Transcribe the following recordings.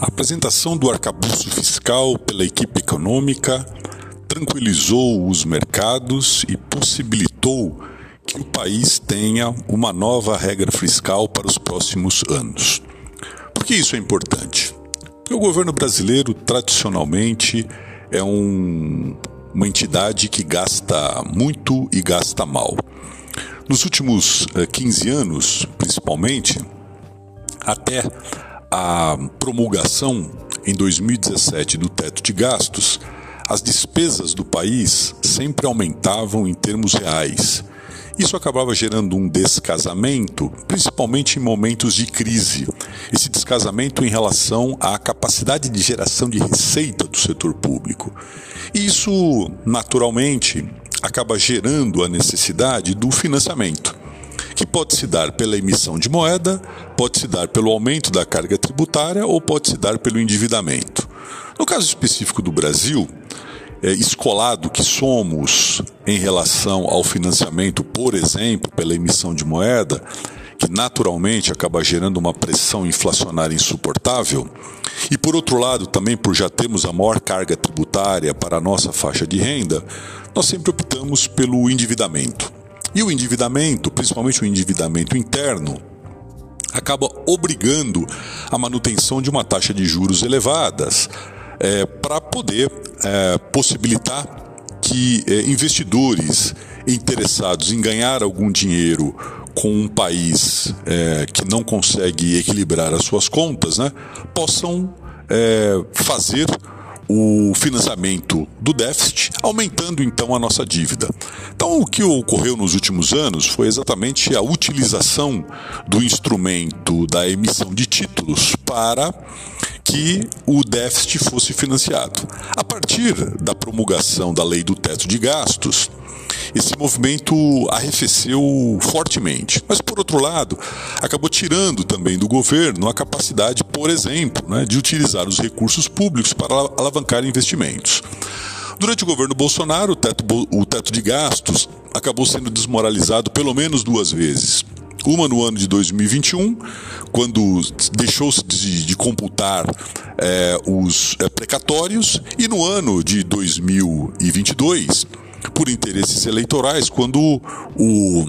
A apresentação do arcabouço fiscal pela equipe econômica tranquilizou os mercados e possibilitou que o país tenha uma nova regra fiscal para os próximos anos. Por que isso é importante? Porque o governo brasileiro, tradicionalmente, é um, uma entidade que gasta muito e gasta mal. Nos últimos 15 eh, anos, principalmente, até a promulgação em 2017 do teto de gastos, as despesas do país sempre aumentavam em termos reais. Isso acabava gerando um descasamento, principalmente em momentos de crise. Esse descasamento em relação à capacidade de geração de receita do setor público. E isso, naturalmente, acaba gerando a necessidade do financiamento que pode se dar pela emissão de moeda, pode se dar pelo aumento da carga tributária ou pode se dar pelo endividamento. No caso específico do Brasil, é, escolado que somos em relação ao financiamento, por exemplo, pela emissão de moeda, que naturalmente acaba gerando uma pressão inflacionária insuportável, e por outro lado, também por já termos a maior carga tributária para a nossa faixa de renda, nós sempre optamos pelo endividamento. E o endividamento, principalmente o endividamento interno, acaba obrigando a manutenção de uma taxa de juros elevadas é, para poder é, possibilitar que é, investidores interessados em ganhar algum dinheiro com um país é, que não consegue equilibrar as suas contas, né, possam é, fazer o financiamento do déficit, aumentando então a nossa dívida. Então, o que ocorreu nos últimos anos foi exatamente a utilização do instrumento da emissão de títulos para que o déficit fosse financiado. A partir da promulgação da lei do teto de gastos, esse movimento arrefeceu fortemente. Mas, por outro lado, acabou tirando também do governo a capacidade, por exemplo, né, de utilizar os recursos públicos para alavancar investimentos. Durante o governo Bolsonaro, o teto, o teto de gastos acabou sendo desmoralizado pelo menos duas vezes. Uma no ano de 2021, quando deixou-se de, de, computar é, os é, precatórios, e no ano de 2022, por interesses eleitorais, quando o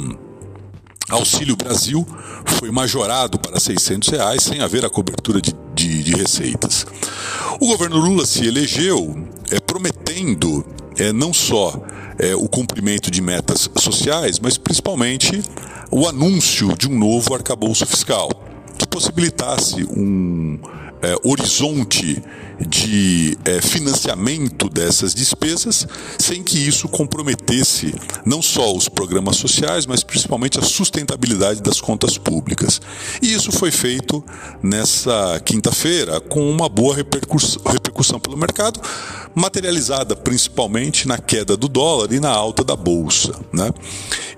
Auxílio Brasil foi majorado para 600 reais sem haver a cobertura de, de, de receitas. O governo Lula se elegeu é, prometendo é, não só é, o cumprimento de metas sociais, mas principalmente o anúncio de um novo arcabouço fiscal que possibilitasse um é, horizonte de é, financiamento dessas despesas, sem que isso comprometesse não só os programas sociais, mas principalmente a sustentabilidade das contas públicas. E isso foi feito nessa quinta-feira com uma boa repercussão, repercussão pelo mercado, materializada principalmente na queda do dólar e na alta da bolsa. Né?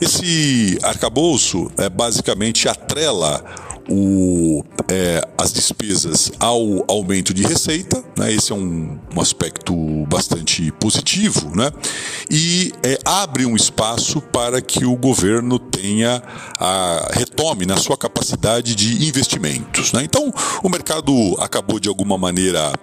Esse arcabouço é, basicamente atrela o, é, as despesas ao aumento de receita, né? esse é um, um aspecto bastante positivo, né? e é, abre um espaço para que o governo tenha a, retome na sua capacidade de investimentos. Né? Então, o mercado acabou de alguma maneira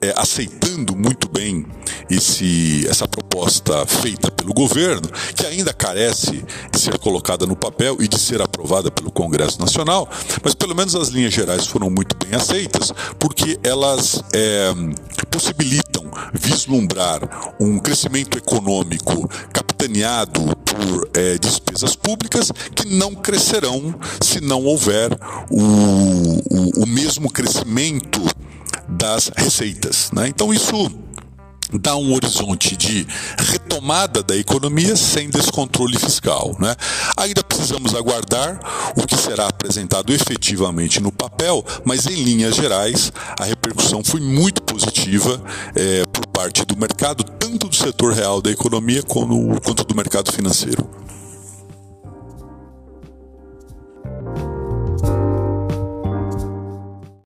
é, aceitando muito bem esse, essa proposta feita pelo governo, que ainda carece de ser colocada no papel e de ser aprovada pelo Congresso Nacional, mas pelo menos as linhas gerais foram muito bem aceitas, porque elas é, possibilitam vislumbrar um crescimento econômico capitaneado por é, despesas públicas que não crescerão se não houver o, o, o mesmo crescimento das receitas. Né? Então, isso dá um horizonte de retomada da economia sem descontrole fiscal. Né? Ainda precisamos aguardar o que será apresentado efetivamente no papel, mas em linhas gerais a repercussão foi muito positiva é, por parte do mercado, tanto do setor real da economia quanto, quanto do mercado financeiro.